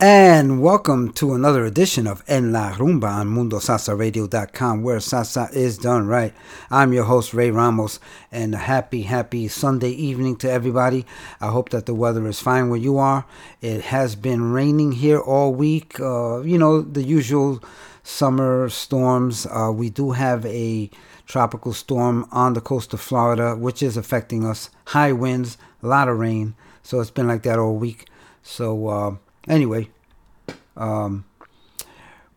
And welcome to another edition of En La Rumba on MundoSalsaRadio.com, where salsa is done right. I'm your host, Ray Ramos, and a happy, happy Sunday evening to everybody. I hope that the weather is fine where you are. It has been raining here all week. Uh, you know, the usual summer storms. Uh, we do have a tropical storm on the coast of Florida, which is affecting us. High winds, a lot of rain. So it's been like that all week. So, uh, anyway, um,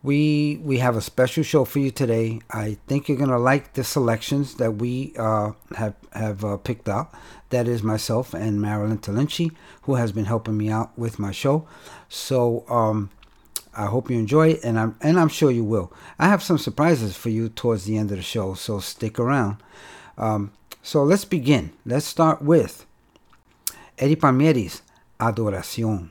we we have a special show for you today. I think you're gonna like the selections that we uh, have have uh, picked out. That is myself and Marilyn Talinci, who has been helping me out with my show. So um, I hope you enjoy it, and I'm and I'm sure you will. I have some surprises for you towards the end of the show, so stick around. Um, so let's begin. Let's start with Eddie Palmieri's Adoración.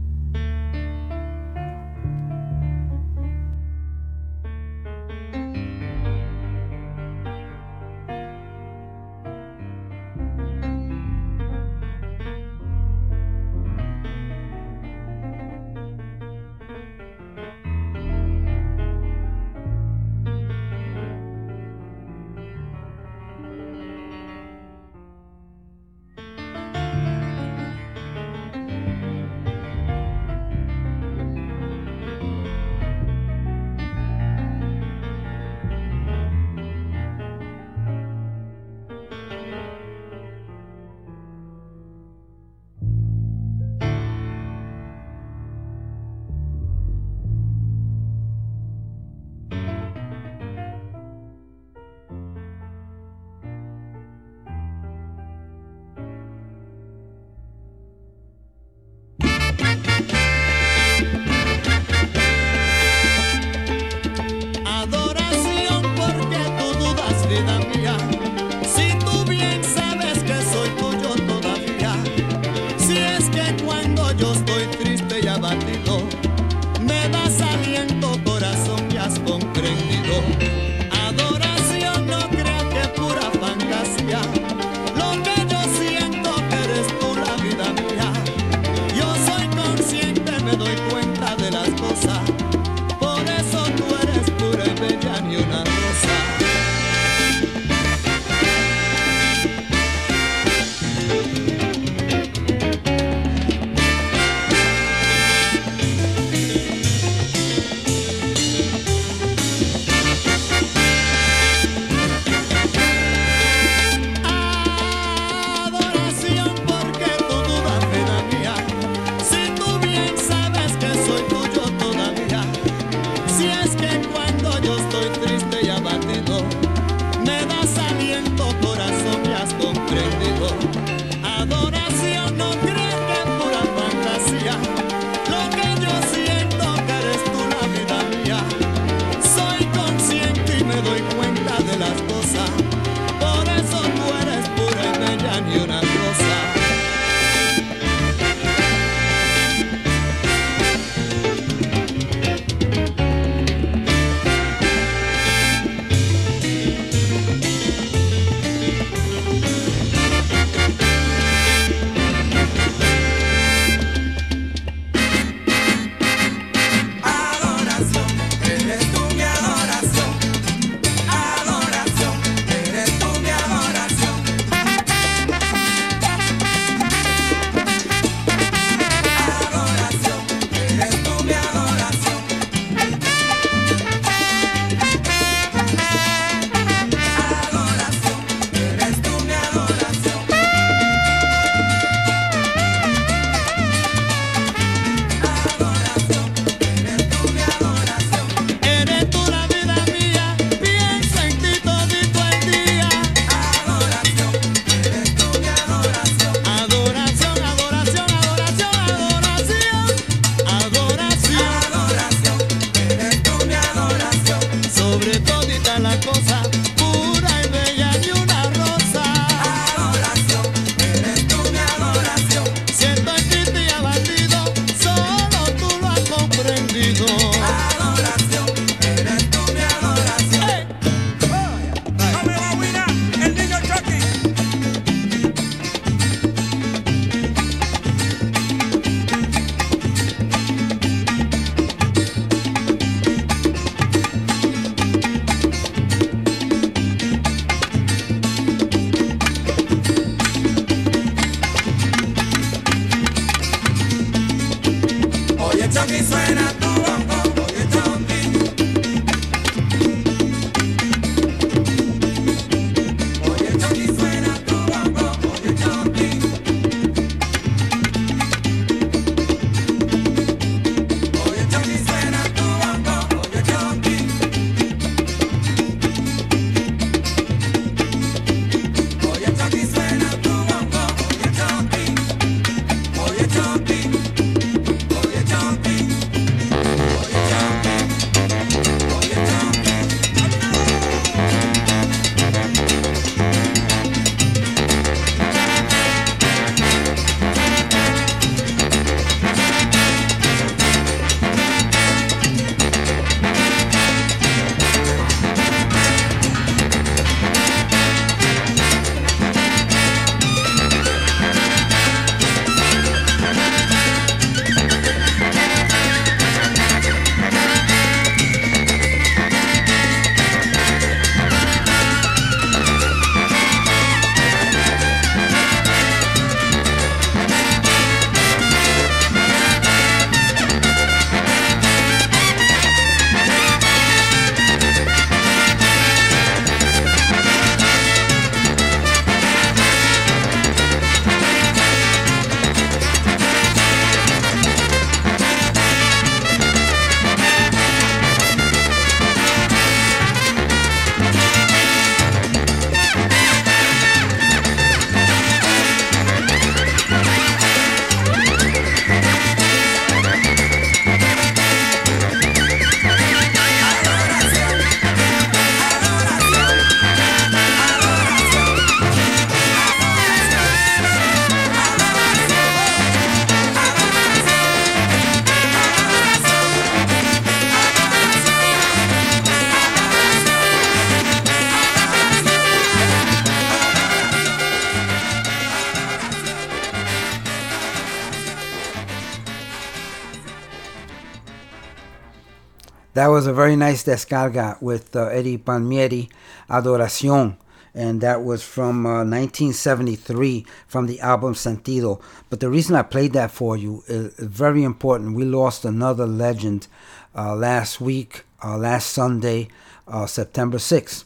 That was a very nice descarga with uh, Eddie Palmieri, Adoración. And that was from uh, 1973 from the album Sentido. But the reason I played that for you is very important. We lost another legend uh, last week, uh, last Sunday, uh, September 6th.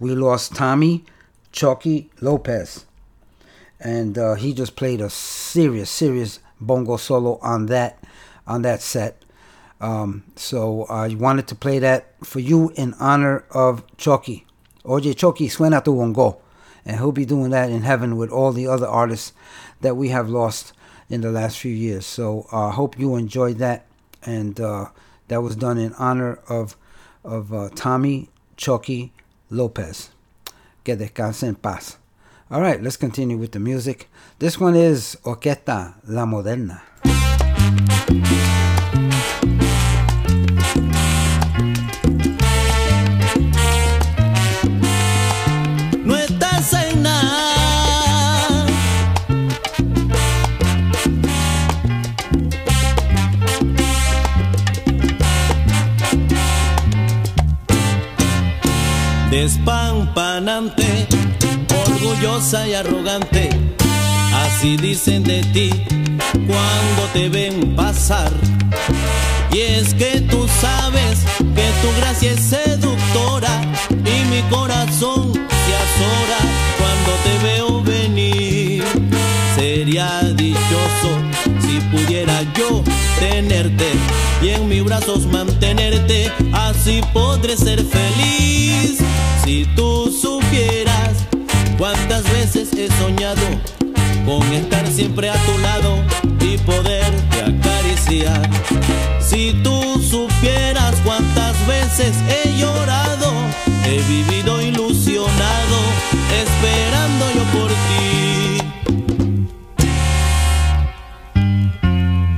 We lost Tommy Chucky Lopez. And uh, he just played a serious, serious bongo solo on that on that set. Um, so I wanted to play that for you in honor of Chucky. OJ Chucky, suena tu bongo. And he'll be doing that in heaven with all the other artists that we have lost in the last few years. So I uh, hope you enjoyed that. And uh, that was done in honor of, of uh, Tommy Chucky Lopez. Que descanse en paz. All right, let's continue with the music. This one is Orquesta La Moderna. Orgullosa y arrogante. Así dicen de ti cuando te ven pasar. Y es que tú sabes que tu gracia es seductora y mi corazón se azora cuando te veo venir. Sería dichoso si pudiera yo tenerte y en mis brazos mantenerte, así podré ser feliz. Si tú supieras cuántas veces he soñado con estar siempre a tu lado y poderte acariciar. Si tú supieras cuántas veces he llorado, he vivido ilusionado, esperando yo por ti.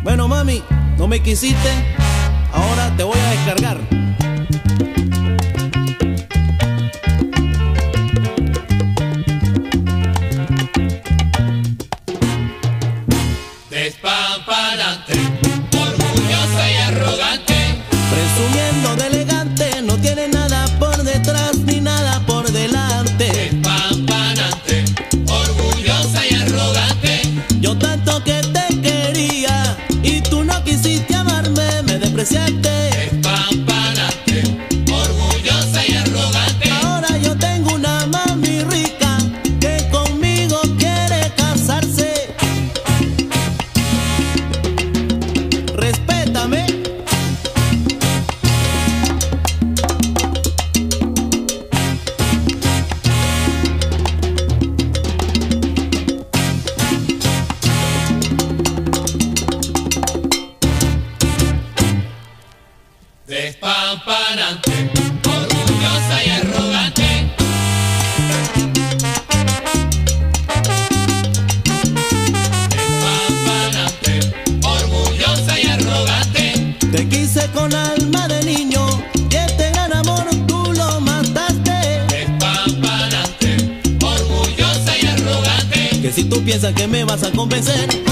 Bueno, mami, no me quisiste, ahora te voy a descargar. siente piensas que me vas a convencer.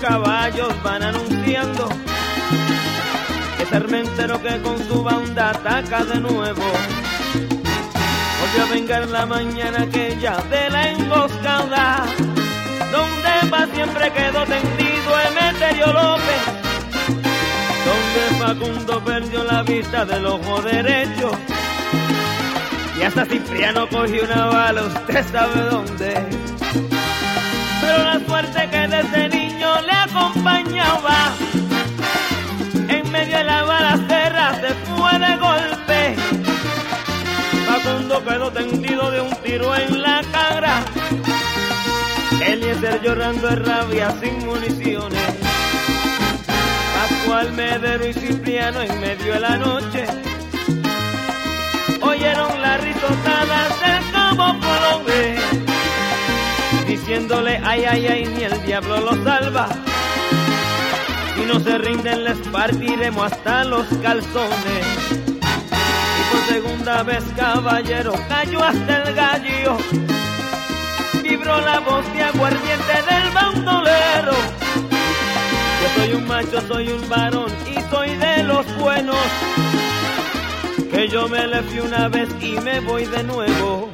caballos van anunciando que Sarmentero que con su banda ataca de nuevo. Volvió a vengar la mañana aquella de la emboscada, donde va siempre quedó tendido Emeterio López, donde Facundo perdió la vista del ojo derecho. Y hasta Cipriano cogió una bala, usted sabe dónde. Pero la suerte que detenía acompañaba, en medio de la balacera se fue de golpe. Facundo quedó tendido de un tiro en la cara. El amanecer llorando de rabia sin municiones. Pascual Medero y Cipriano en medio de la noche oyeron la risotada del cabo Colombe, diciéndole ay ay ay ni el diablo lo salva. No se rinden les partiremos hasta los calzones. Y por segunda vez caballero cayó hasta el gallo vibró la voz de aguardiente del bandolero. Yo soy un macho, soy un varón y soy de los buenos. Que yo me le fui una vez y me voy de nuevo.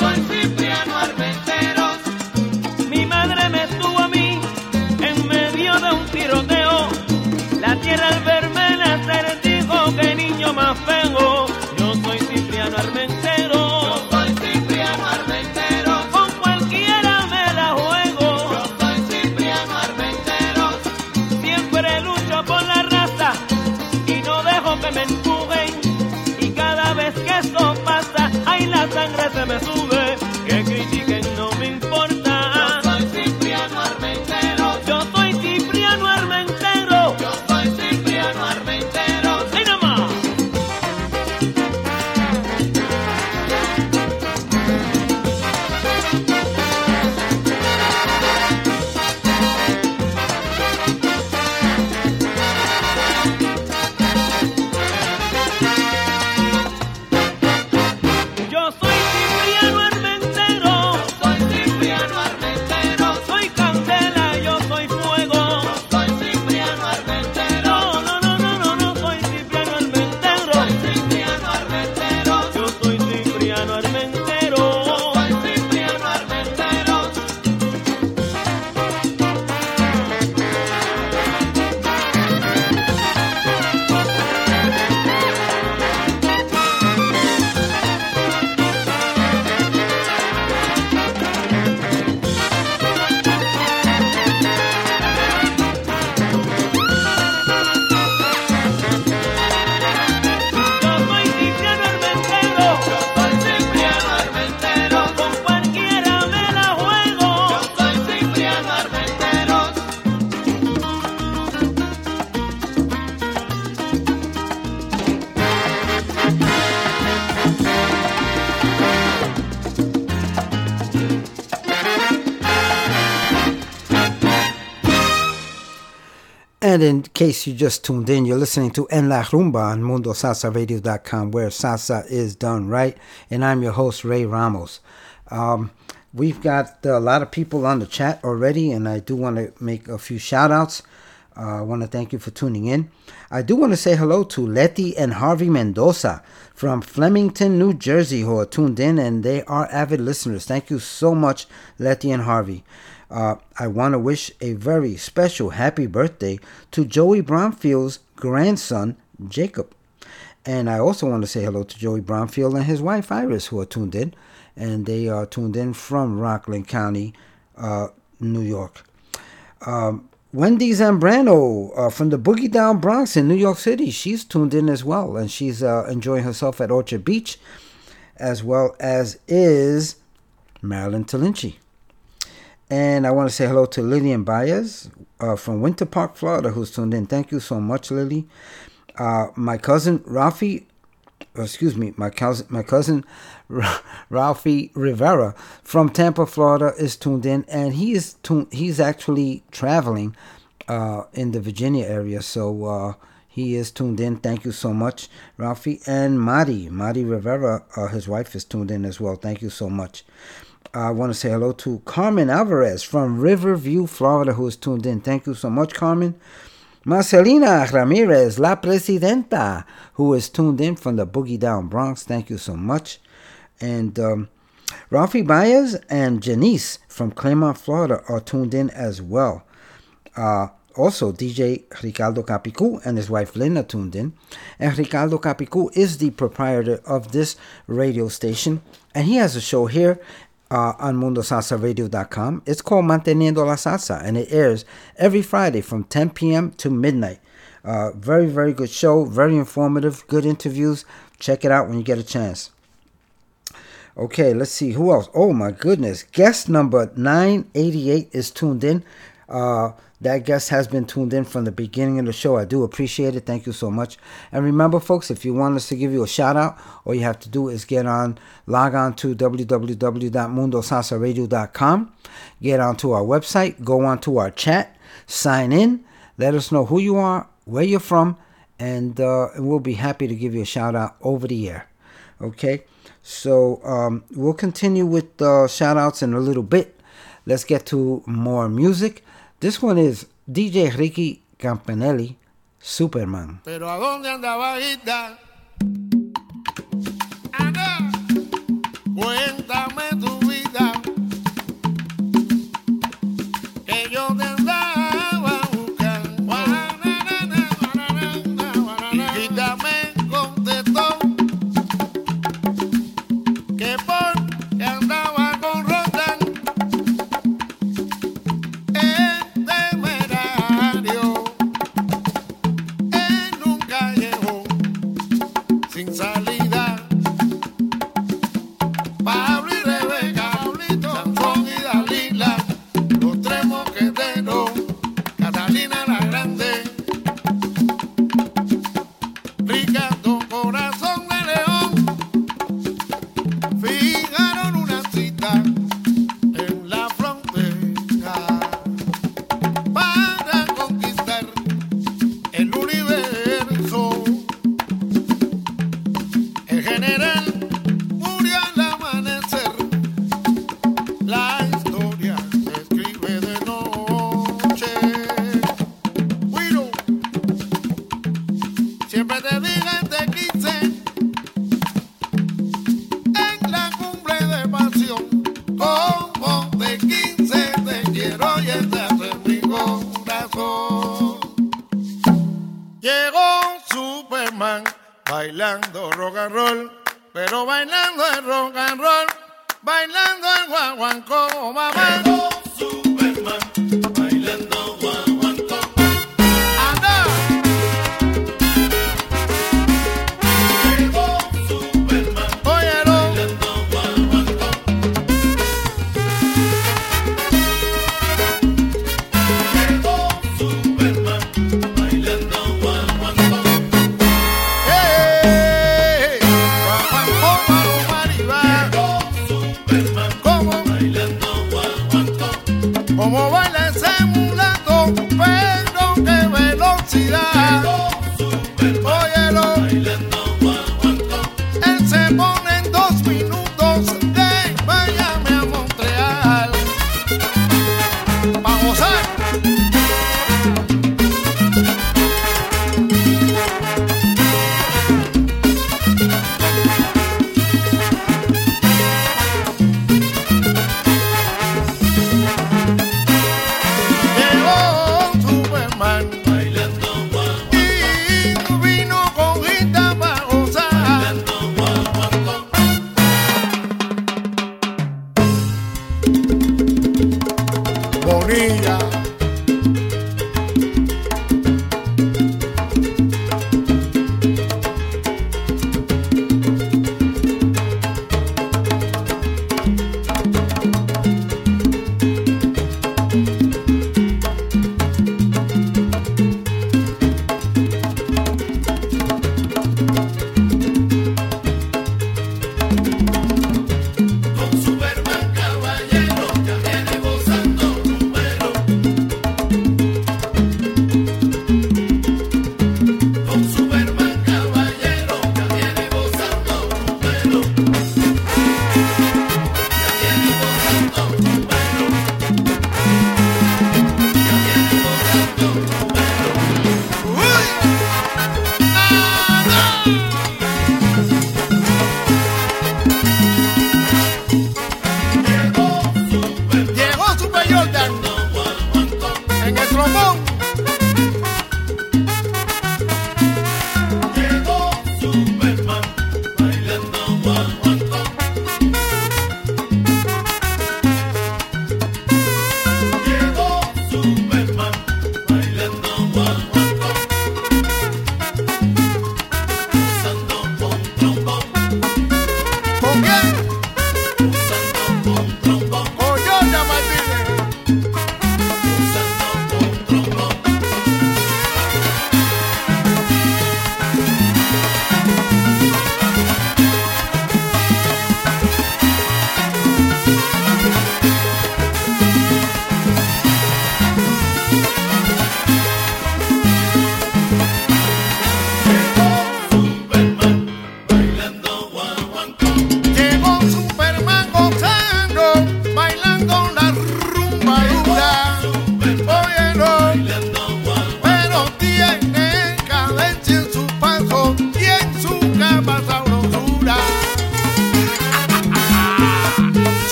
Soy Cipriano Armentero, al verme nacer dijo que niño más feo. Yo soy Cipriano Armentero. soy Cipriano Armentero, Con cualquiera me la juego. soy Cipriano Armentero, Siempre lucho por la raza y no dejo que me empujen. Y cada vez que eso pasa, ay la sangre se me sube. And in case you just tuned in, you're listening to En La Rumba on MundoSalsaRadio.com, where salsa is done right. And I'm your host, Ray Ramos. Um, we've got a lot of people on the chat already, and I do want to make a few shout outs. Uh, I want to thank you for tuning in. I do want to say hello to Letty and Harvey Mendoza from Flemington, New Jersey, who are tuned in, and they are avid listeners. Thank you so much, Letty and Harvey. Uh, I want to wish a very special happy birthday to Joey Bromfield's grandson, Jacob. And I also want to say hello to Joey Bromfield and his wife, Iris, who are tuned in. And they are tuned in from Rockland County, uh, New York. Um, Wendy Zambrano uh, from the Boogie Down Bronx in New York City. She's tuned in as well, and she's uh, enjoying herself at Orchard Beach, as well as is Marilyn Talinchi. And I want to say hello to Lillian Baez uh, from Winter Park, Florida, who's tuned in. Thank you so much, Lily. Uh, my cousin Rafi, excuse me, my cousin, my cousin Ralphie Rivera from Tampa, Florida, is tuned in, and he is tuned. He's actually traveling uh, in the Virginia area, so uh, he is tuned in. Thank you so much, Ralphie and Mari. Mari Rivera, uh, his wife, is tuned in as well. Thank you so much. I want to say hello to Carmen Alvarez from Riverview, Florida, who is tuned in. Thank you so much, Carmen. Marcelina Ramirez, La Presidenta, who is tuned in from the Boogie Down Bronx. Thank you so much. And um, Rafi Baez and Janice from Clermont, Florida are tuned in as well. Uh, also, DJ Ricardo Capicu and his wife are tuned in. And Ricardo Capicu is the proprietor of this radio station. And he has a show here uh, on MundoSalsaRadio.com. It's called Manteniendo la Salsa, and it airs every Friday from 10 p.m. to midnight. Uh, very, very good show, very informative, good interviews. Check it out when you get a chance. Okay, let's see who else. Oh my goodness, guest number 988 is tuned in. Uh, that guest has been tuned in from the beginning of the show. I do appreciate it. Thank you so much. And remember, folks, if you want us to give you a shout out, all you have to do is get on, log on to www.mundosalsaradio.com, get onto our website, go onto our chat, sign in, let us know who you are, where you're from, and, uh, and we'll be happy to give you a shout out over the air. Okay, so um, we'll continue with uh, shout outs in a little bit. Let's get to more music. This one is DJ Ricky Campanelli, Superman. Pero ¿a dónde andaba cuéntame tu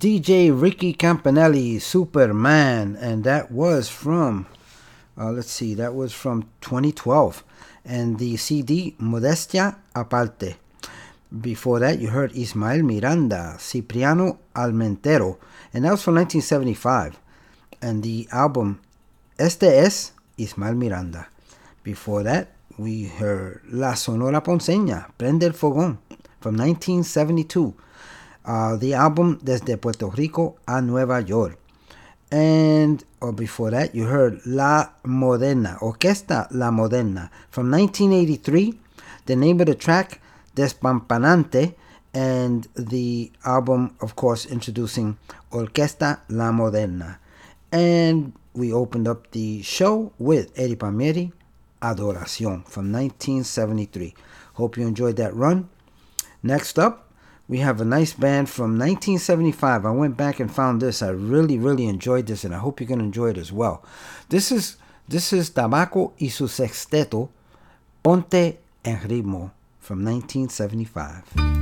DJ Ricky Campanelli, Superman. And that was from, uh, let's see, that was from 2012. And the CD, Modestia Aparte. Before that, you heard Ismael Miranda, Cipriano Armentero. And that was from 1975. And the album, Este es Ismael Miranda. Before that, we heard La Sonora Ponceña, Prende el Fogón, from 1972. Uh, the album Desde Puerto Rico a Nueva York. And or before that, you heard La Moderna, Orquesta La Moderna, from 1983. The name of the track, Despampanante, and the album, of course, introducing Orquesta La Moderna. And we opened up the show with Eddie Palmieri, Adoración from 1973. Hope you enjoyed that run. Next up, we have a nice band from 1975. I went back and found this. I really, really enjoyed this, and I hope you're gonna enjoy it as well. This is this is Tabaco y su sexteto, Ponte en ritmo from 1975.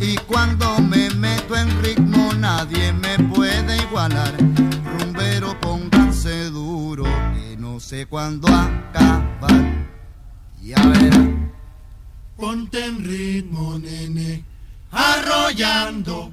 Y cuando me meto en ritmo nadie me puede igualar. Rumbero, pónganse duro, que no sé cuándo acabar. Ya verán. Ponte en ritmo, nene, arrollando.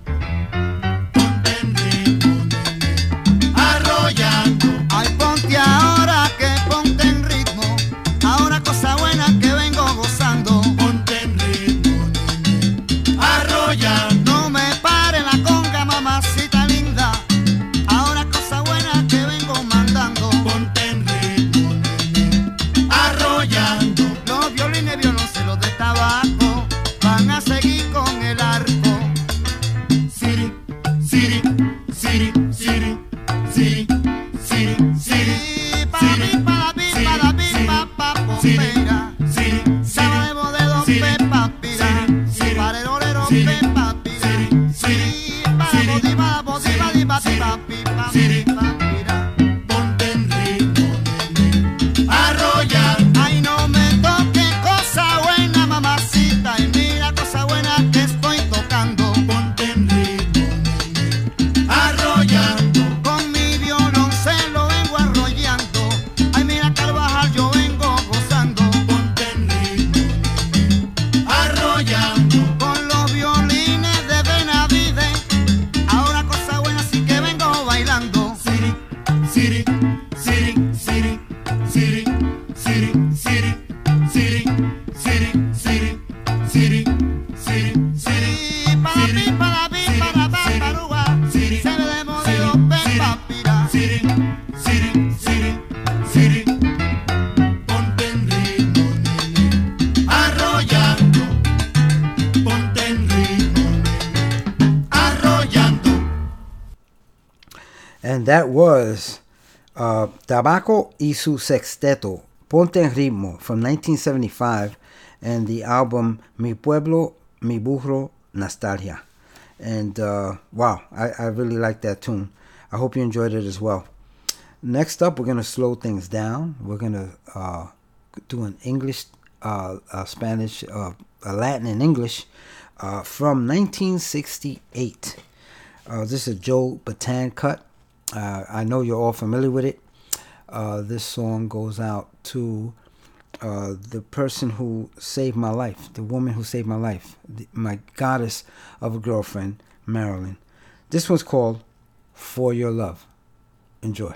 Siri, Siri, that was uh, Tabaco y su Sexteto, Ponte en Ritmo, from 1975, and the album Mi Pueblo, Mi Burro, Nostalgia. And uh, wow, I, I really like that tune. I hope you enjoyed it as well. Next up, we're going to slow things down. We're going to uh, do an English, uh, uh, Spanish, uh, Latin and English uh, from 1968. Uh, this is a Joe Bataan cut. Uh, I know you're all familiar with it. Uh, this song goes out to uh, the person who saved my life, the woman who saved my life, the, my goddess of a girlfriend, Marilyn. This one's called For Your Love. Enjoy.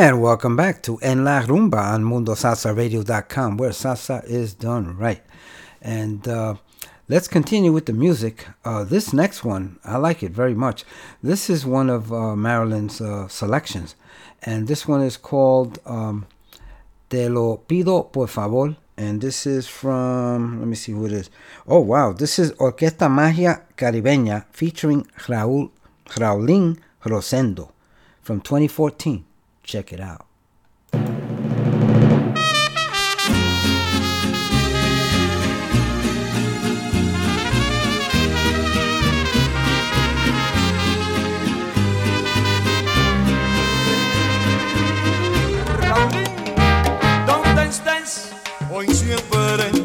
And welcome back to En La Rumba on MundoSalsaRadio.com, where salsa is done right. And uh, let's continue with the music. Uh, this next one, I like it very much. This is one of uh, Marilyn's uh, selections. And this one is called um, Te lo pido por favor. And this is from, let me see who it is. Oh, wow. This is Orquesta Magia Caribeña featuring Raúl, Raulín Rosendo from 2014. Check it out. Hoy siempre.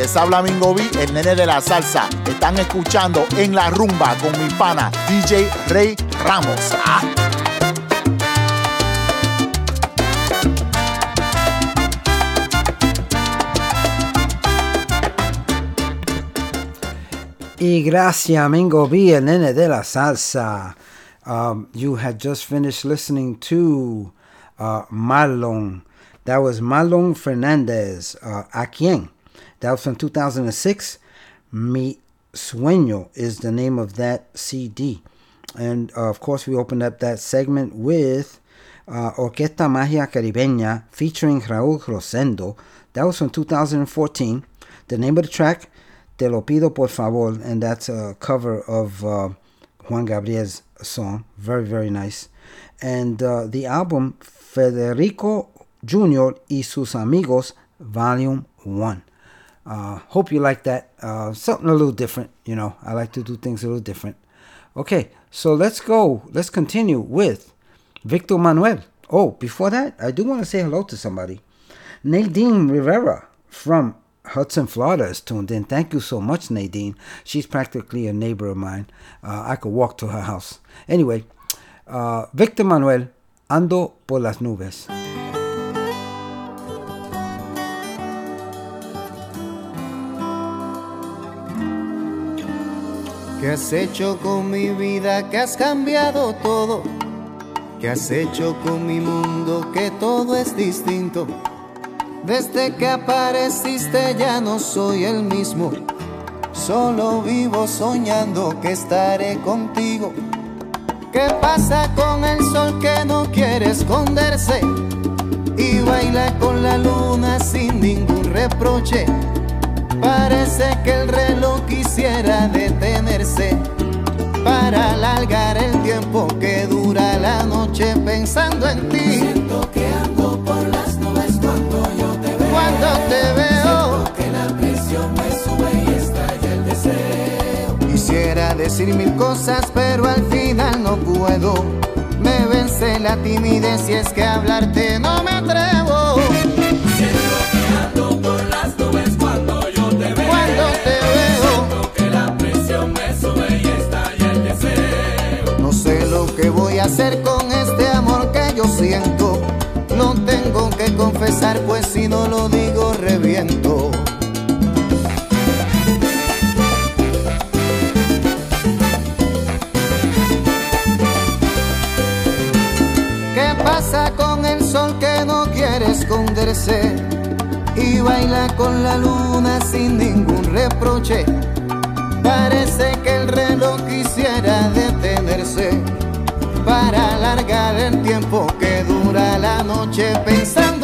Les habla Mingo B, el nene de la salsa. Están escuchando en la rumba con mi pana DJ Rey Ramos. Ah. Y gracias, Mingo B, el nene de la salsa. Um, you had just finished listening to uh, Marlon. That was Marlon Fernandez. Uh, ¿A quién? That was from 2006. Mi Sueño is the name of that CD. And uh, of course, we opened up that segment with uh, Orquesta Magia Caribeña featuring Raúl Rosendo. That was from 2014. The name of the track, Te lo pido por favor, and that's a cover of uh, Juan Gabriel's song. Very, very nice. And uh, the album, Federico Jr. y sus amigos, Volume 1. Uh, hope you like that. Uh, something a little different, you know. I like to do things a little different. Okay, so let's go. Let's continue with Victor Manuel. Oh, before that, I do want to say hello to somebody. Nadine Rivera from Hudson, Florida is tuned in. Thank you so much, Nadine. She's practically a neighbor of mine. Uh, I could walk to her house. Anyway, uh, Victor Manuel, ando por las nubes. ¿Qué has hecho con mi vida? Que has cambiado todo. ¿Qué has hecho con mi mundo? Que todo es distinto. Desde que apareciste ya no soy el mismo. Solo vivo soñando que estaré contigo. ¿Qué pasa con el sol que no quiere esconderse? Y baila con la luna sin ningún reproche. Parece que el reloj quisiera detenerse para alargar el tiempo que dura la noche pensando en ti. Siento que ando por las nubes cuando yo te veo. Cuando te veo. Siento que la presión me sube y estalla el deseo. Quisiera decir mil cosas, pero al final no puedo. Me vence la timidez y es que hablarte no me atrevo. que confesar, pues si no lo digo reviento. ¿Qué pasa con el sol que no quiere esconderse? Y baila con la luna sin ningún reproche. Parece que el reloj quisiera detenerse para alargar el tiempo que dura dura la noche pensando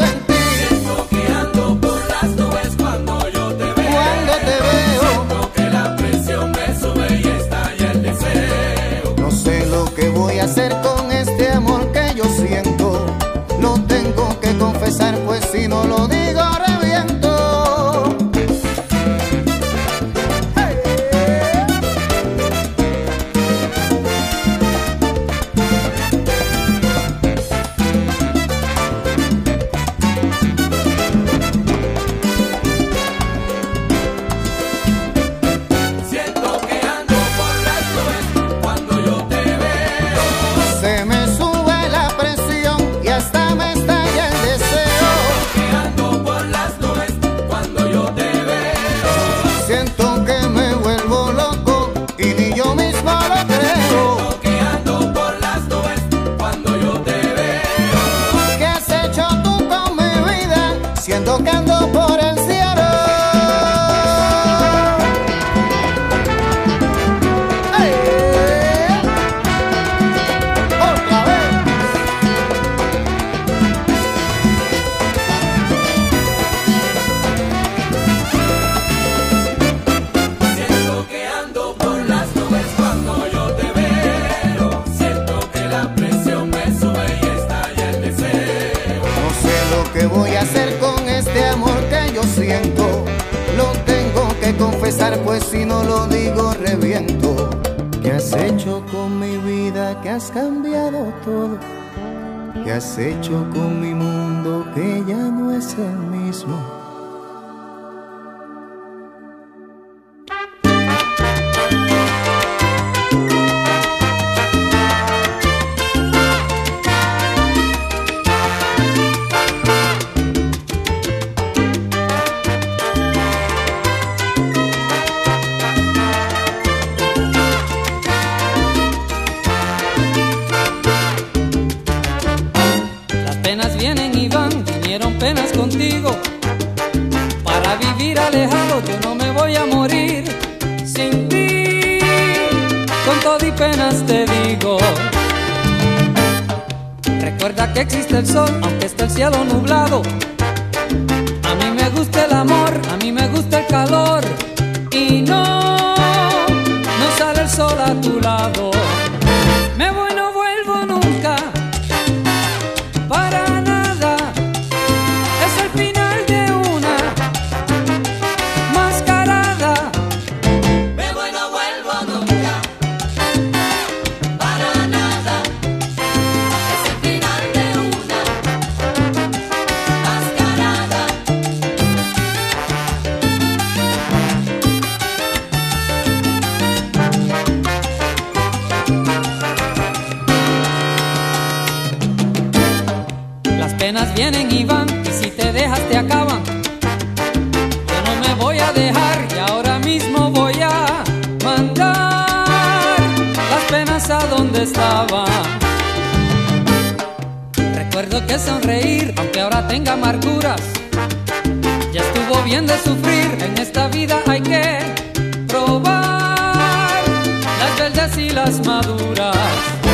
casa donde estaba. Recuerdo que sonreír, aunque ahora tenga amarguras, ya estuvo bien de sufrir. En esta vida hay que probar las verdes y las maduras.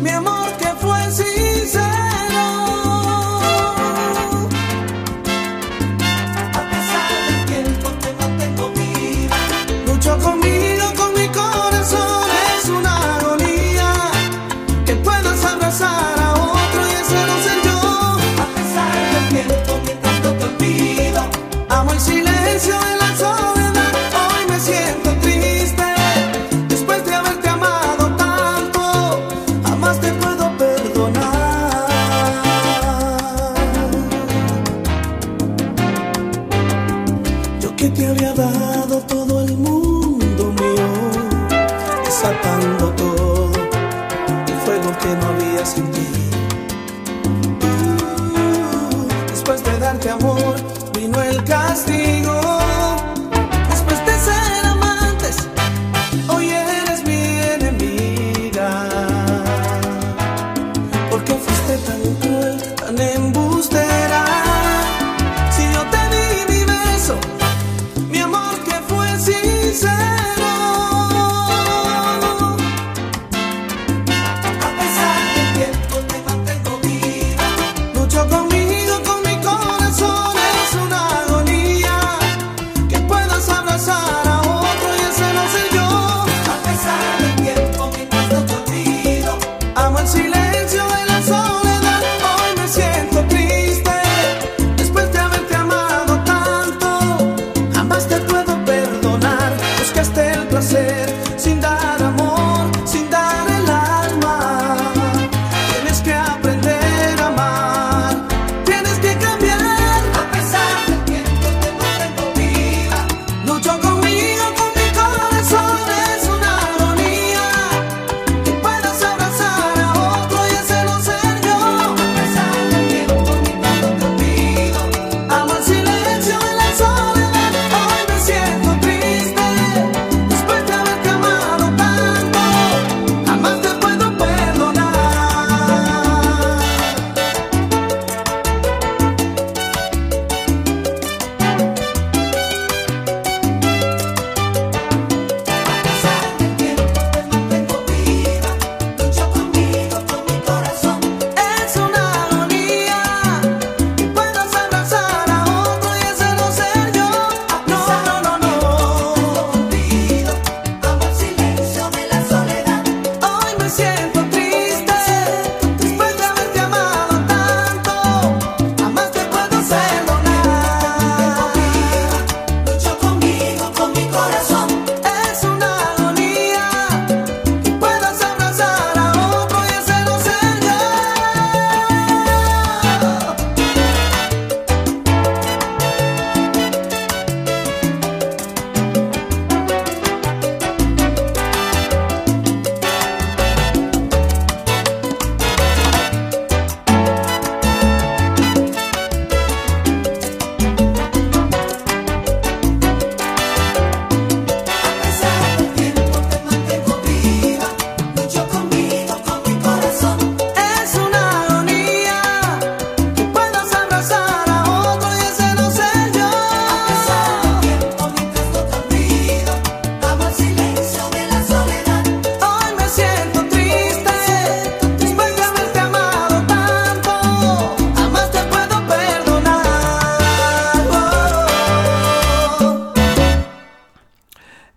Minha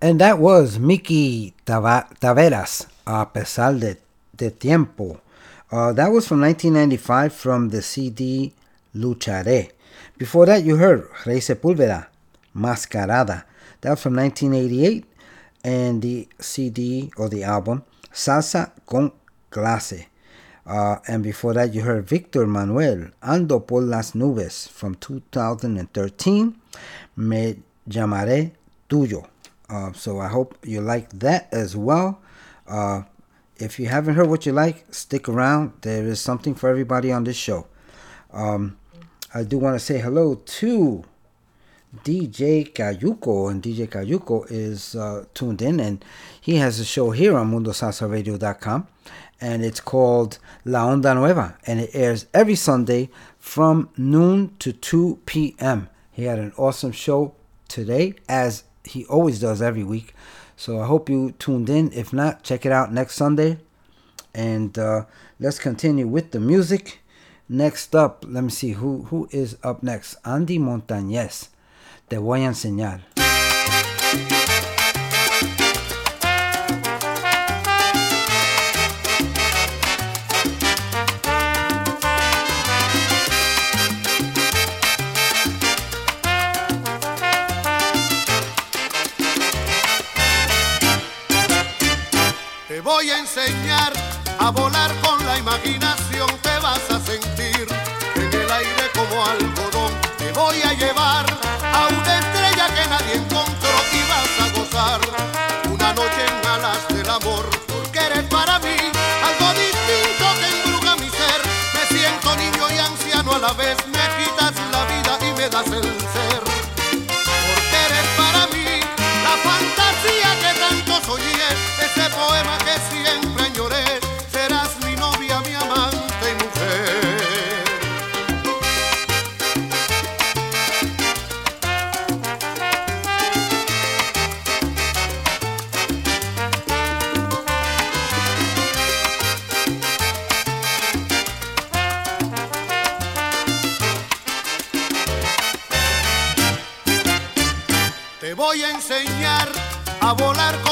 And that was Mickey Taveras, A Pesar de, de Tiempo. Uh, that was from 1995 from the CD Lucharé. Before that, you heard Rey Sepúlveda, Mascarada. That was from 1988 and the CD or the album Salsa con Clase. Uh, and before that, you heard Victor Manuelle, Ando por las nubes from 2013. Me llamaré tuyo. Uh, so I hope you like that as well. Uh, if you haven't heard what you like, stick around. There is something for everybody on this show. Um, I do want to say hello to DJ Cayuco, and DJ Cayuco is uh, tuned in, and he has a show here on MundoSalsaRadio.com, and it's called La Onda Nueva, and it airs every Sunday from noon to 2 p.m. He had an awesome show today, as he always does every week. So I hope you tuned in. If not, check it out next Sunday. And uh, let's continue with the music. Next up, let me see who who is up next. Andy Montañez. Te voy a enseñar. A volar con la imaginación, te vas a sentir en el aire como algodón. Te voy a llevar a una estrella que nadie encontró y vas a gozar una noche en alas del amor, porque eres para mí algo distinto que embruja mi ser. Me siento niño y anciano a la vez, me quitas la vida y me das el volar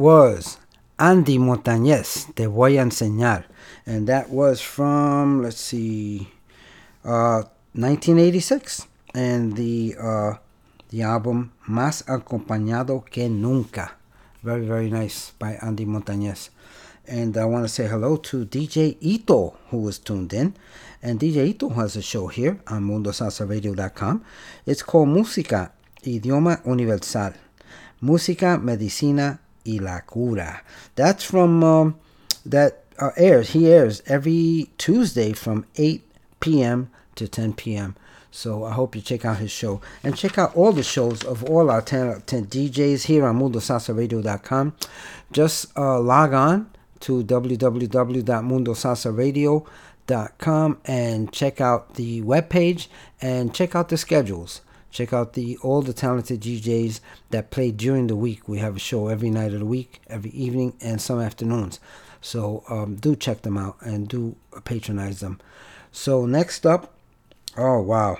was Andy Montañez, Te Voy a Enseñar. And that was from, let's see, uh, 1986. And the, uh, the album Más Acompañado que Nunca. Very, very nice by Andy Montañez. And I want to say hello to DJ Ito, who was tuned in. And DJ Ito has a show here on mundosalsaradio.com. It's called Música, Idioma Universal. Música, Medicina y la Cura. That's from, um, that uh, airs, he airs every Tuesday from 8 p.m. to 10 p.m. So I hope you check out his show and check out all the shows of all our 10, 10 DJs here on MundoSalsaRadio.com. Just uh, log on to www.mundosalsaradio.com and check out the webpage and check out the schedules. Check out the all the talented DJs that play during the week. We have a show every night of the week, every evening, and some afternoons. So um, do check them out and do patronize them. So next up, oh wow,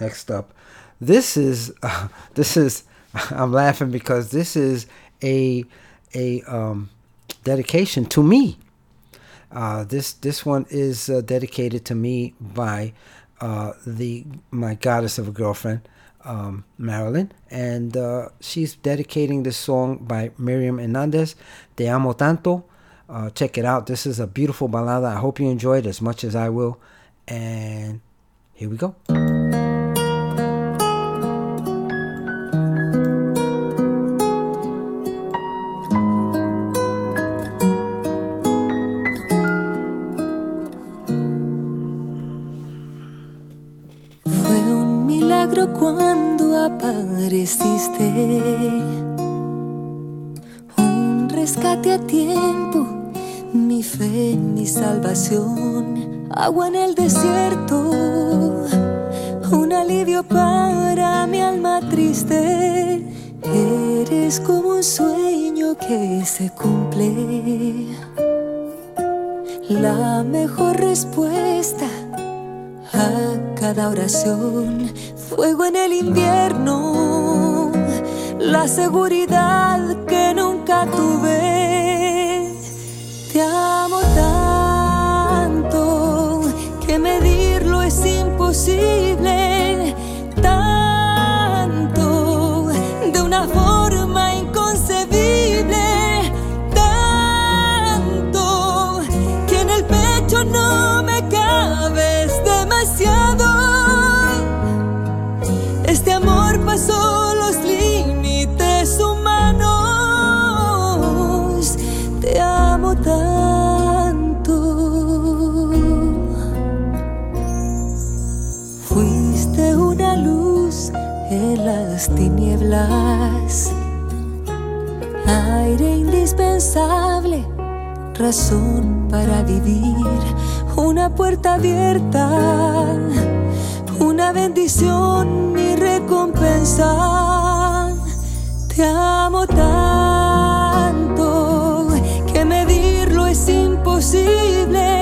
next up, this is uh, this is I'm laughing because this is a a um, dedication to me. Uh, this this one is uh, dedicated to me by uh, the my goddess of a girlfriend, um, Marilyn, and uh, she's dedicating this song by Myriam Hernandez, "Te amo tanto." Uh, check it out. This is a beautiful balada. I hope you enjoy it as much as I will. And here we go. Tiempo, mi fe, mi salvación. Agua en el desierto, un alivio para mi alma triste. Eres como un sueño que se cumple. La mejor respuesta a cada oración, fuego en el invierno, la seguridad que nunca tuve. Aire indispensable razón para vivir, una puerta abierta, una bendición y recompensa. Te amo tanto que medirlo es imposible,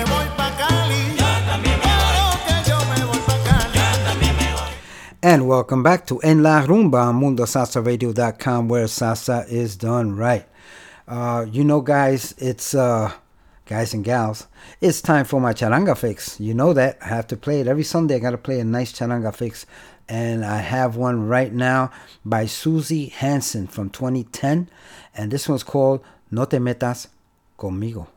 And welcome back to En La Rumba on MundoSalsaRadio.com where salsa is done right. Uh, you know, guys, it's, uh, guys and gals, it's time for my charanga fix. You know that. I have to play it every Sunday. I got to play a nice charanga fix. And I have one right now by Susie Hansen from 2010. And this one's called No Te Metas Conmigo.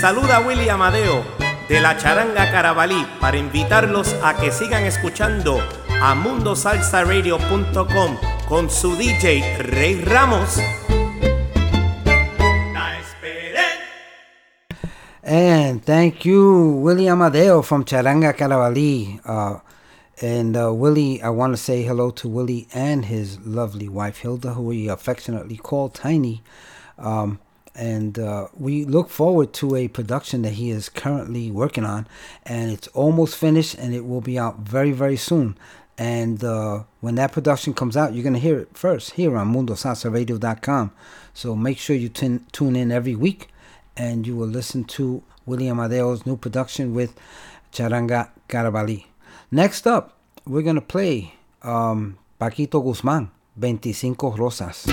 Saluda Willy Amadeo de la Charanga Carabalí para invitarlos a que sigan escuchando a mundosalsaradio.com con su DJ Rey Ramos. And thank you, Willie Amadeo from Charanga Carabalí. Uh, and uh, Willie, I want to say hello to Willie and his lovely wife Hilda, who we affectionately call Tiny. Um, and uh, we look forward to a production that he is currently working on, and it's almost finished, and it will be out very, very soon. And uh, when that production comes out, you're gonna hear it first here on MundoSalsaRadio.com. So make sure you tune tune in every week, and you will listen to Willie Amadeo's new production with Charanga Carabali. Next up, we're gonna play um, Paquito Guzman, 25 Rosas.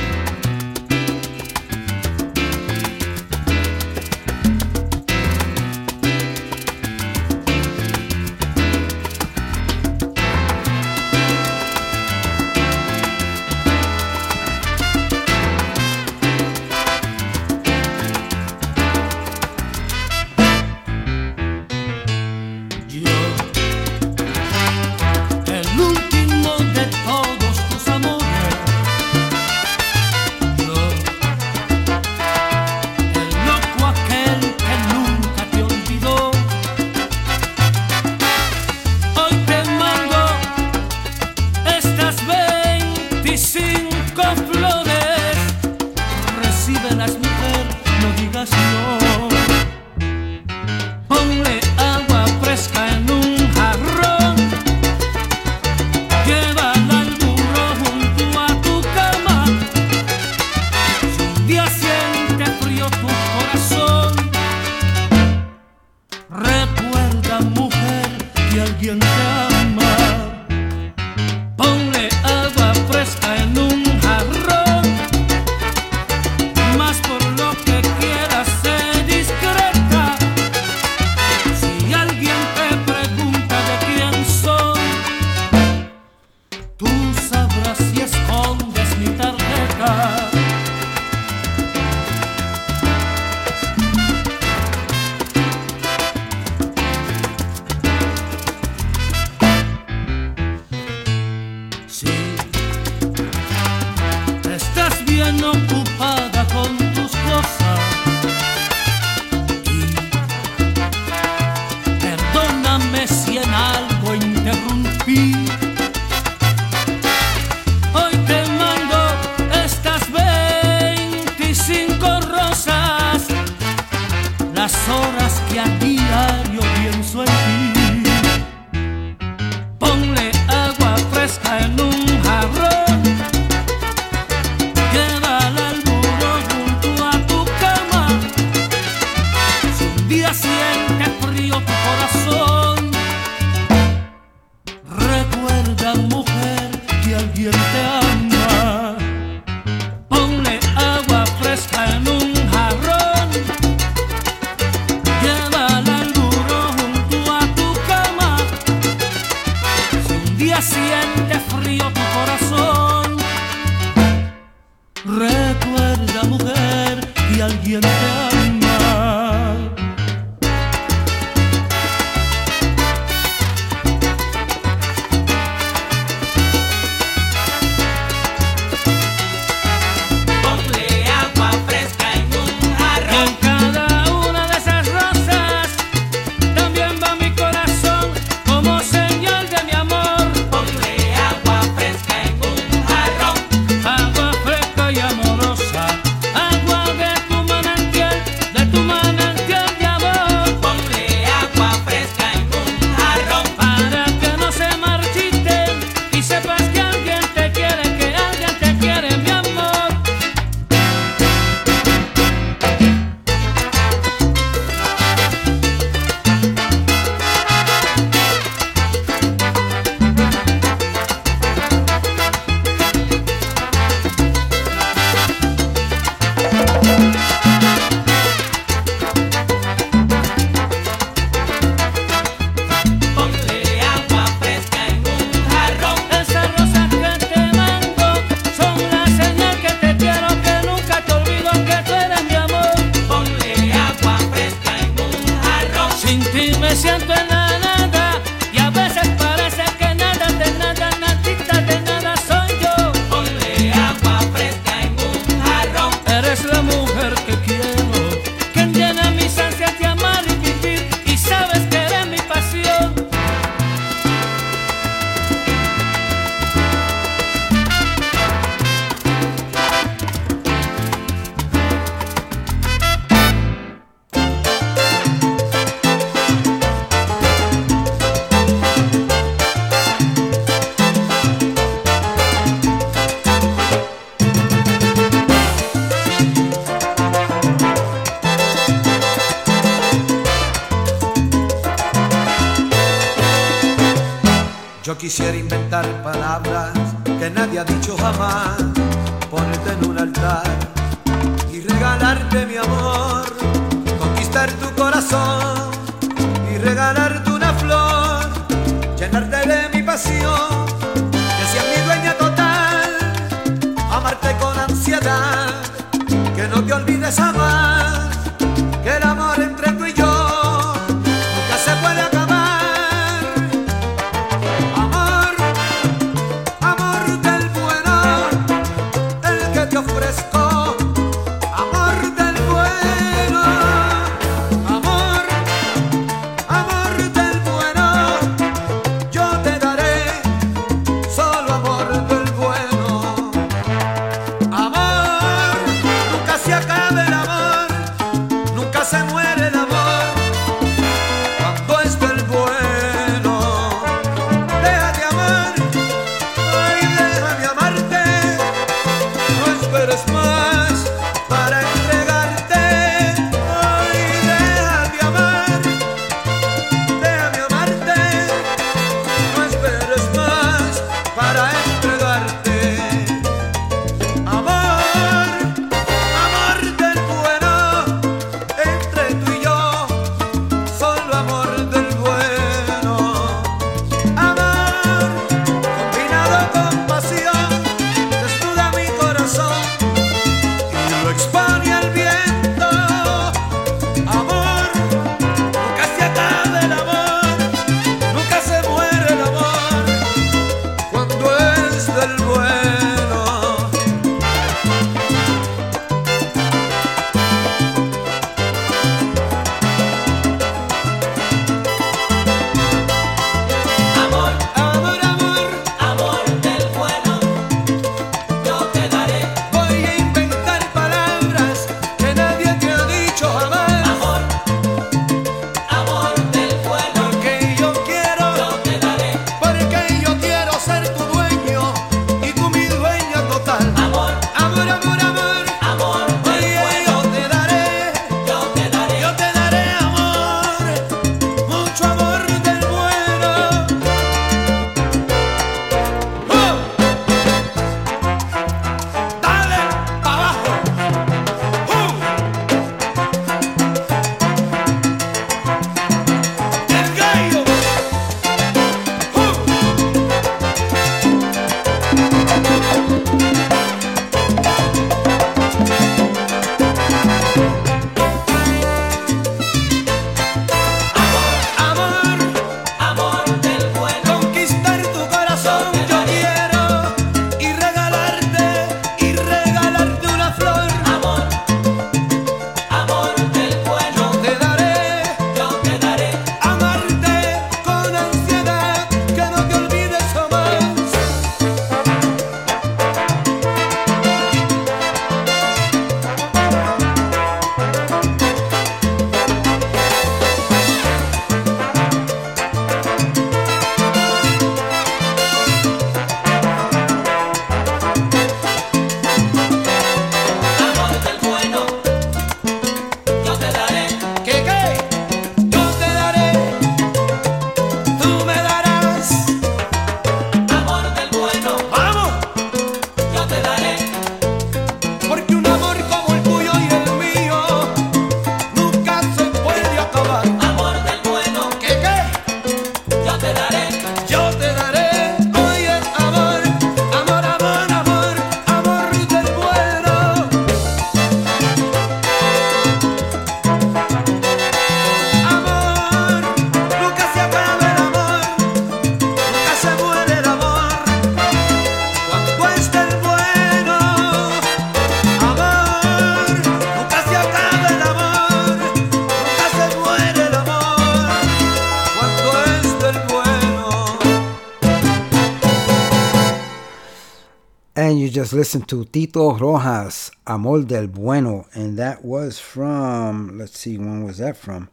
Just listened to Tito Rojas, Amor del Bueno, and that was from, let's see, when was that from?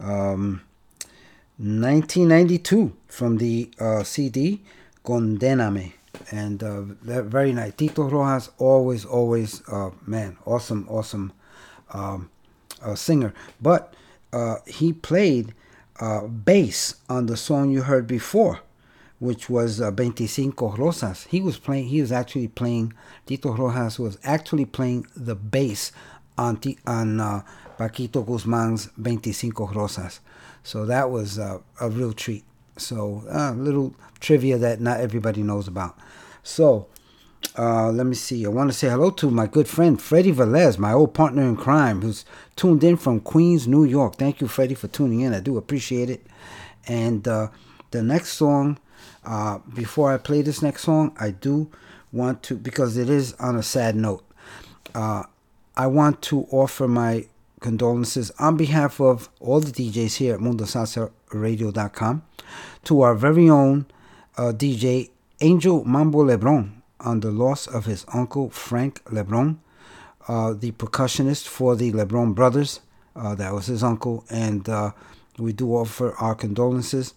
Um, 1992, from the uh, CD Condéname. And uh, that very nice. Tito Rojas, always, always, uh, man, awesome, awesome um, uh, singer. But uh, he played uh, bass on the song you heard before which was uh, 25 Rosas. He was playing. He was actually playing. Tito Rojas was actually playing the bass on Ti- on uh, Paquito Guzman's 25 Rosas. So that was uh, a real treat. So a little trivia that not everybody knows about. So uh, let me see. I want to say hello to my good friend Freddie Velez, my old partner in crime, who's tuned in from Queens, New York. Thank you, Freddie, for tuning in. I do appreciate it. And uh, the next song, uh, before I play this next song, I do want to, because it is on a sad note, uh, I want to offer my condolences on behalf of all the DJs here at MundoSalsaRadio.com to our very own uh, DJ Angel Mambo Lebron on the loss of his uncle Frank Lebron, uh, the percussionist for the Lebron brothers. Uh, that was his uncle, and uh, we do offer our condolences.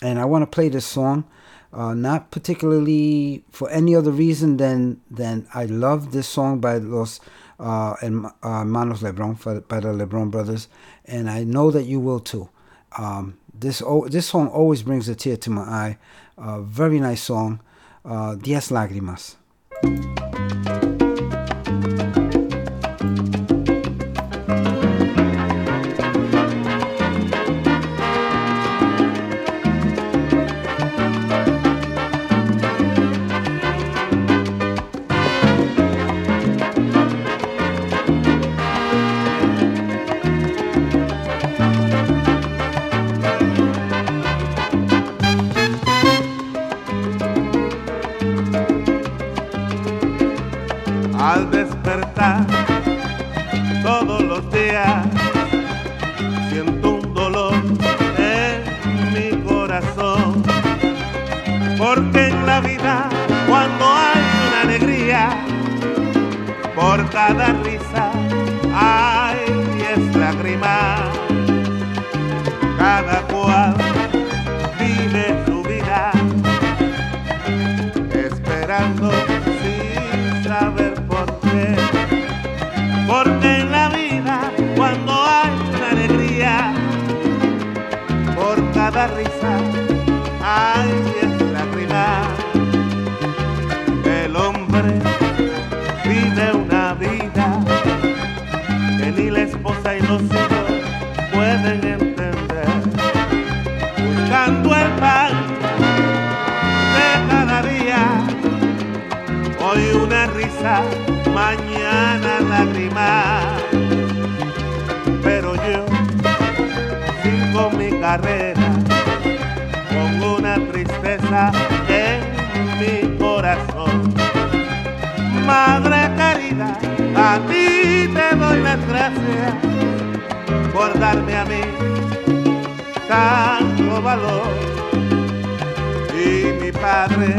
And I want to play this song, uh, not particularly for any other reason than than I love this song by Los uh, and uh, Manos Lebron by the Lebron brothers, and I know that you will too. Um, this this song always brings a tear to my eye. Uh, very nice song, uh, Diez Lágrimas. Pueden entender. Buscando el pan de cada día Hoy una risa, mañana lágrima. Pero yo sigo mi carrera con una tristeza en mi corazón. Madre querida, a ti te doy las gracias por darme a mí tanto valor. Y mi padre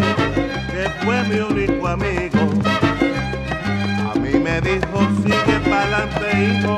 que fue mi único amigo. A mí me dijo, sigue pa'lante, hijo,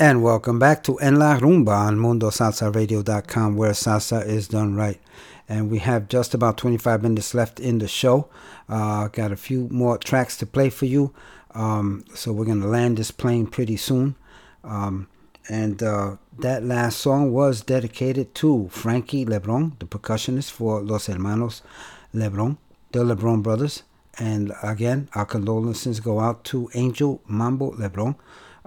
And welcome back to En La Rumba on MundoSalsaRadio.com, where salsa is done right. And we have just about 25 minutes left in the show. Uh, got a few more tracks to play for you. Um, so we're going to land this plane pretty soon. Um, and uh, that last song was dedicated to Frankie Lebron, the percussionist for Los Hermanos Lebron, the Lebron brothers. And again, our condolences go out to Angel Mambo Lebron,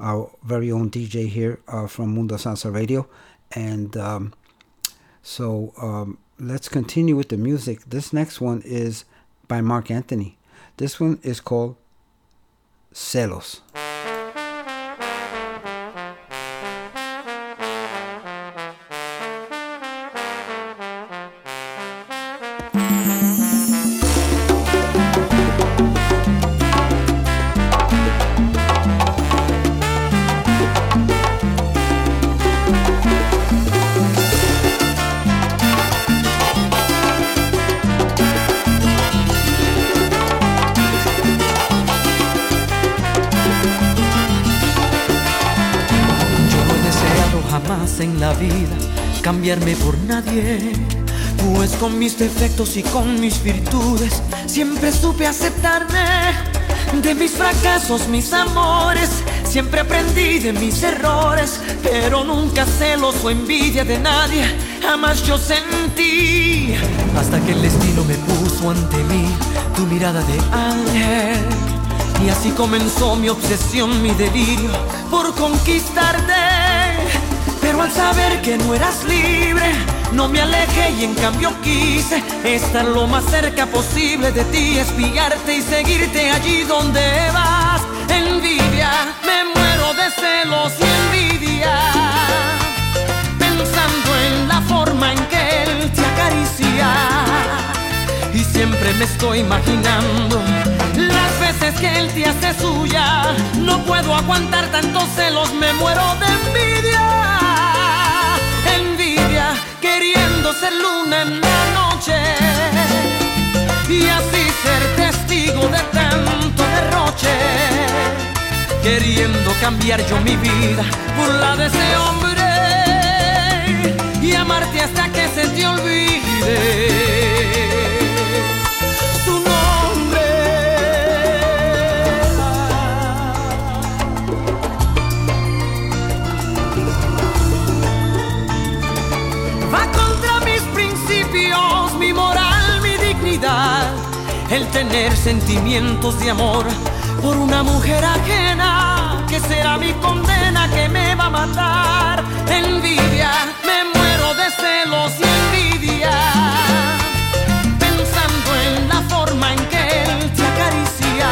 our very own DJ here uh, from Mundo Salsa Radio. And um, so um, let's continue with the music. This next one is by Marc Anthony. This one is called Celos. Mis defectos y con mis virtudes siempre supe aceptarme. De mis fracasos, mis amores, siempre aprendí de mis errores. Pero nunca celos o envidia de nadie, jamás yo sentí. Hasta que el destino me puso ante mí tu mirada de ángel. Y así comenzó mi obsesión, mi delirio por conquistarte. Pero al saber que no eras libre, no me alejé y en cambio quise estar lo más cerca posible de ti, espiarte y seguirte allí donde vas. Envidia, me muero de celos y envidia. Pensando en la forma en que él te acaricia. Y siempre me estoy imaginando las veces que él te hace suya. No puedo aguantar tantos celos, me muero de envidia. Queriendo ser luna en la noche. Y así ser testigo de tanto derroche. Queriendo cambiar yo mi vida por la de ese hombre. Y amarte hasta que se te olvide tener sentimientos de amor por una mujer ajena, que será mi condena que me va a matar. Envidia, me muero de celos y envidia pensando en la forma en que él te acaricia.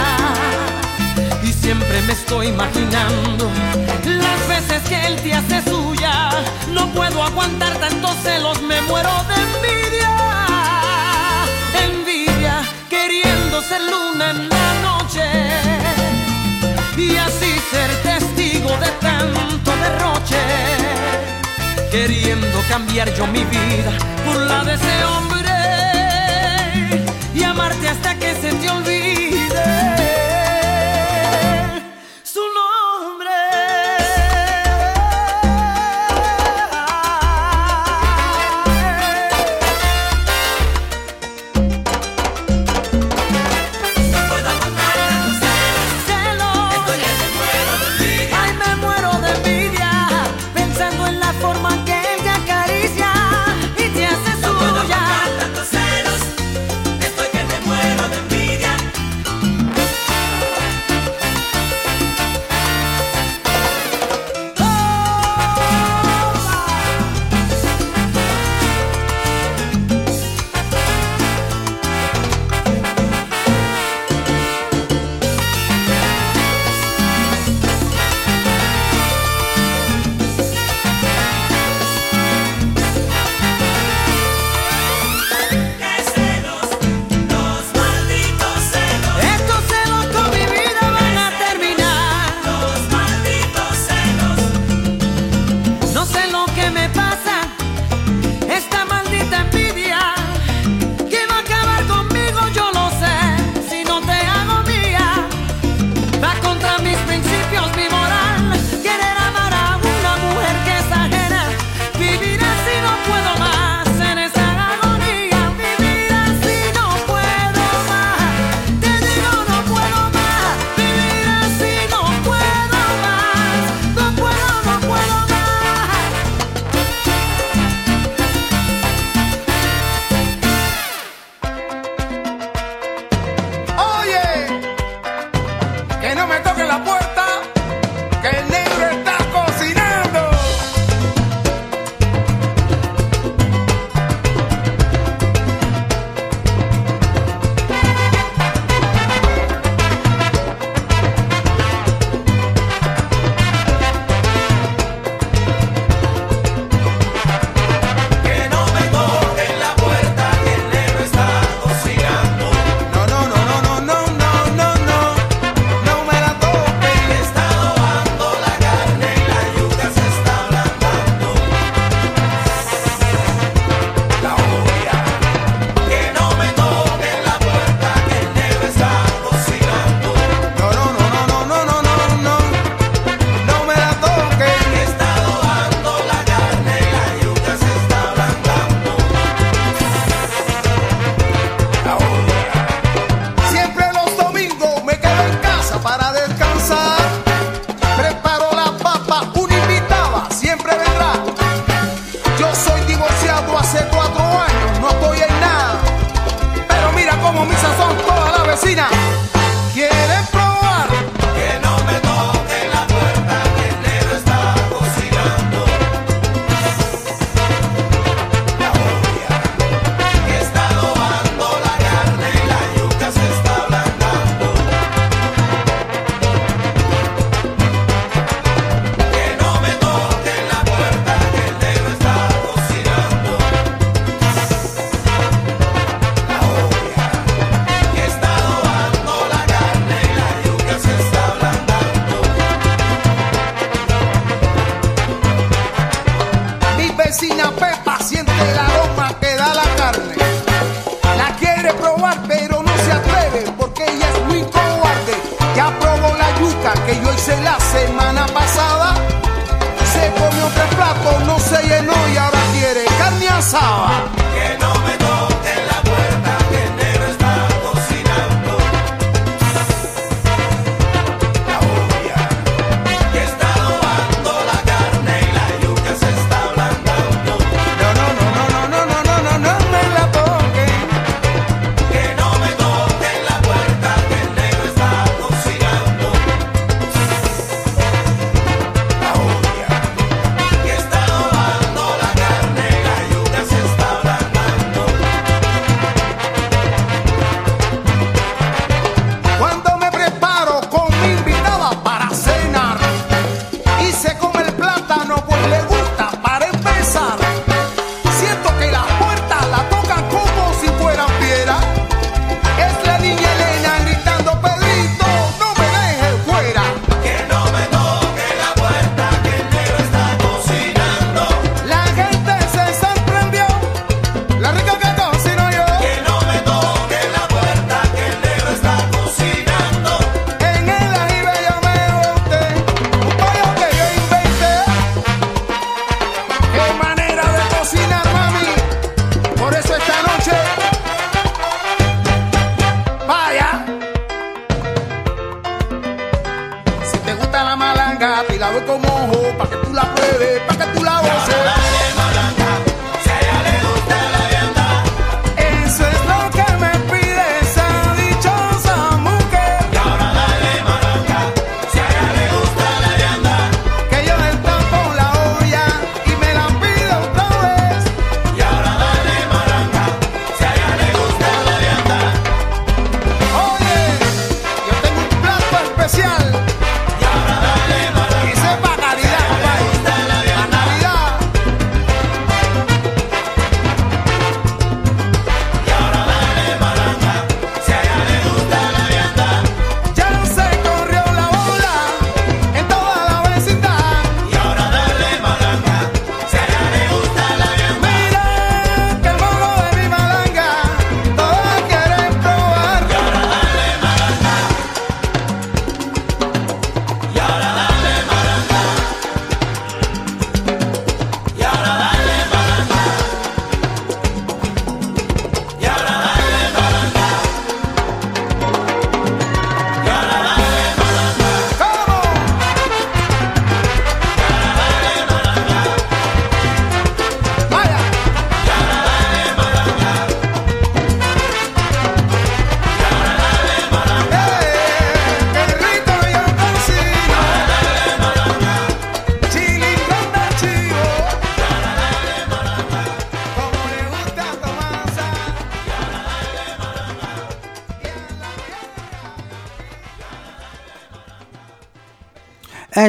Y siempre me estoy imaginando las veces que él te hace suya. ya no puedo aguantar tantos celos, me muero de. Envidia, queriendo ser luna en la noche y así ser testigo de tanto derroche. Queriendo cambiar yo mi vida por la de ese hombre y amarte hasta que se te olvide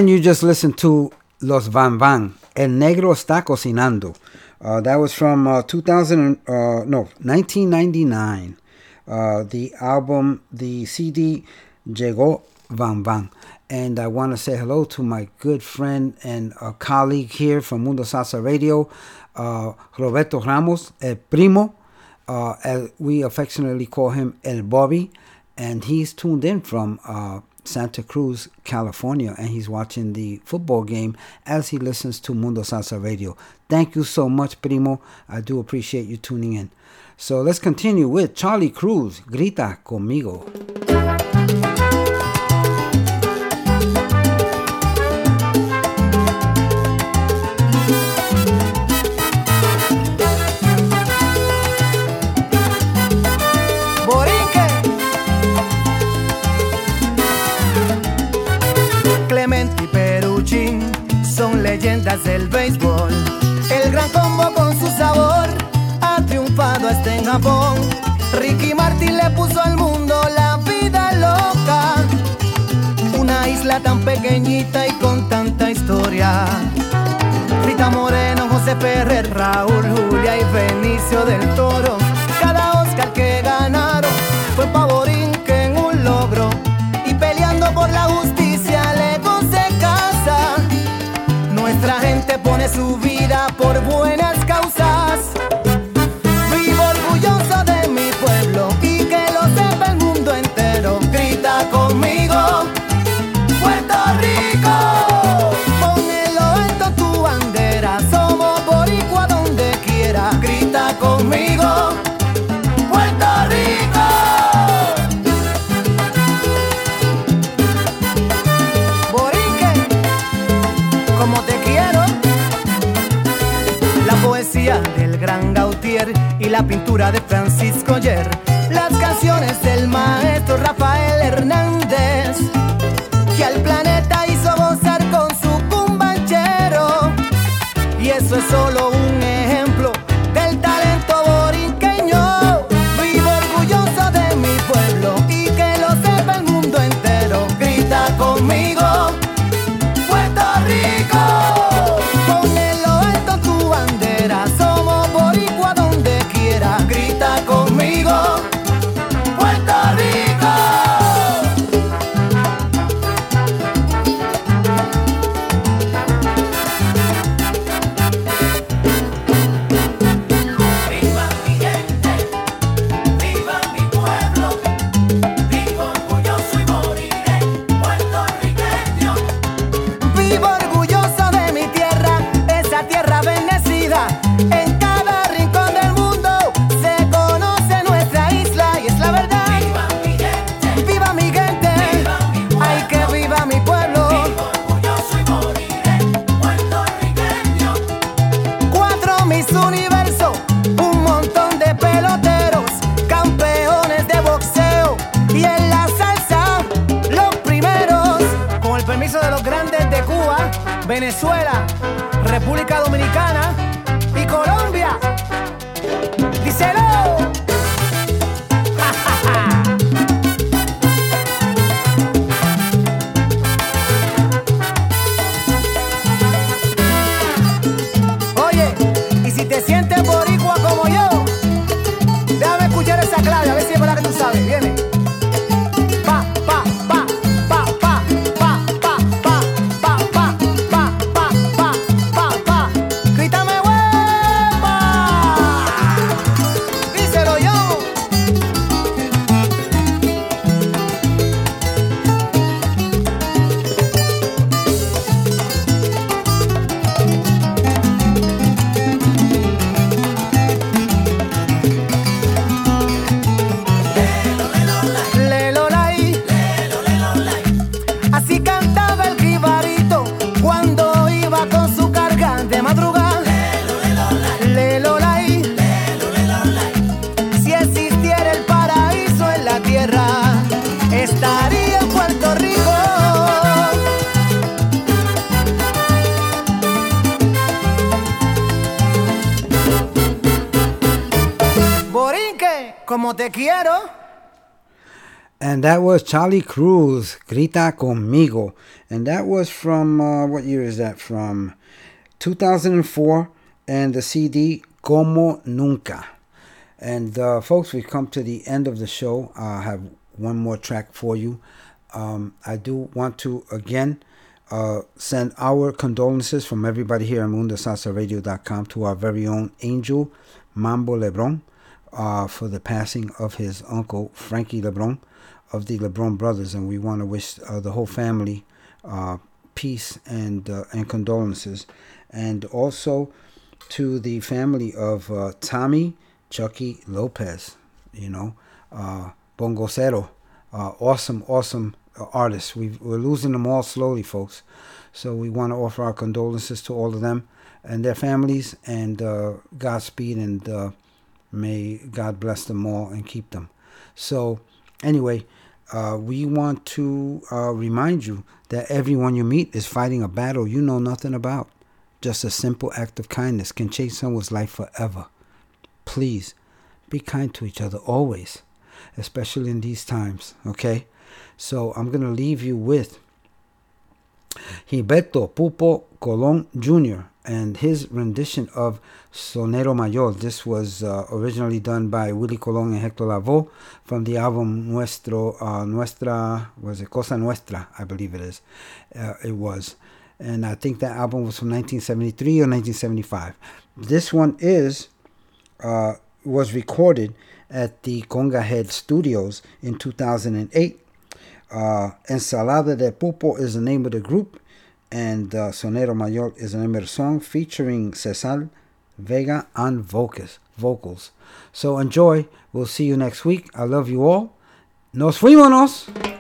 And you just listened to Los Van Van, El Negro Está Cocinando. Uh, that was from uh, 2000, uh, no, 1999. Uh, the album, the CD, Llegó Van Van. And I want to say hello to my good friend and colleague here from Mundo Salsa Radio, uh, Roberto Ramos, El Primo. Uh, as we affectionately call him El Bobby. And he's tuned in from Santa Cruz, California, and he's watching the football game as he listens to Mundo Salsa Radio. Thank you so much, Primo. I do appreciate you tuning in. So let's continue with Charlie Cruz, Grita Conmigo. Ricky Martin le puso al mundo la vida loca. Una isla tan pequeñita y con tanta historia. Rita Moreno, José Ferrer, Raúl, Julia y Benicio del Toro. Cada Oscar que ganaron fue Pavorín que en un logro. Y peleando por la justicia lejos de casa. Nuestra gente pone su vida por buenas causas. ayer. Charlie Cruz, Grita Conmigo. And that was from, uh, what year is that from? 2004 and the CD Como Nunca. And uh, folks, we've come to the end of the show. I have one more track for you. Um, I do want to again uh, send our condolences from everybody here at MundoSalsaRadio.com to our very own Angel Mambo Lebron uh, for the passing of his uncle Frankie Lebron of the Lebron brothers, and we want to wish uh, the whole family uh, peace and uh, and condolences, and also to the family of uh, Tommy Chucky Lopez, you know, uh, Bongocero, uh, awesome, awesome artists. we we're losing them all slowly, folks. So we want to offer our condolences to all of them and their families, and Godspeed, and may God bless them all and keep them. So, anyway, uh, we want to uh, remind you that everyone you meet is fighting a battle you know nothing about. Just a simple act of kindness can change someone's life forever. Please be kind to each other always, especially in these times, okay? So I'm going to leave you with Gilberto Pupo Colon Jr. and his rendition of Sonero Mayor. This was uh, originally done by Willie Colon and Hector Lavoe from the album Nuestro, uh, Nuestra, was it Cosa Nuestra? I believe it is. Uh, it was. And I think that album was from 1973 or 1975. This one is, uh, was recorded at the Conga Head Studios in 2008. Uh, Ensalada de Pupo is the name of the group, and uh, Sonero Mayor is an name song featuring Cesar Vega on vocals. vocals. So enjoy. We'll see you next week. I love you all. Nos fuimos.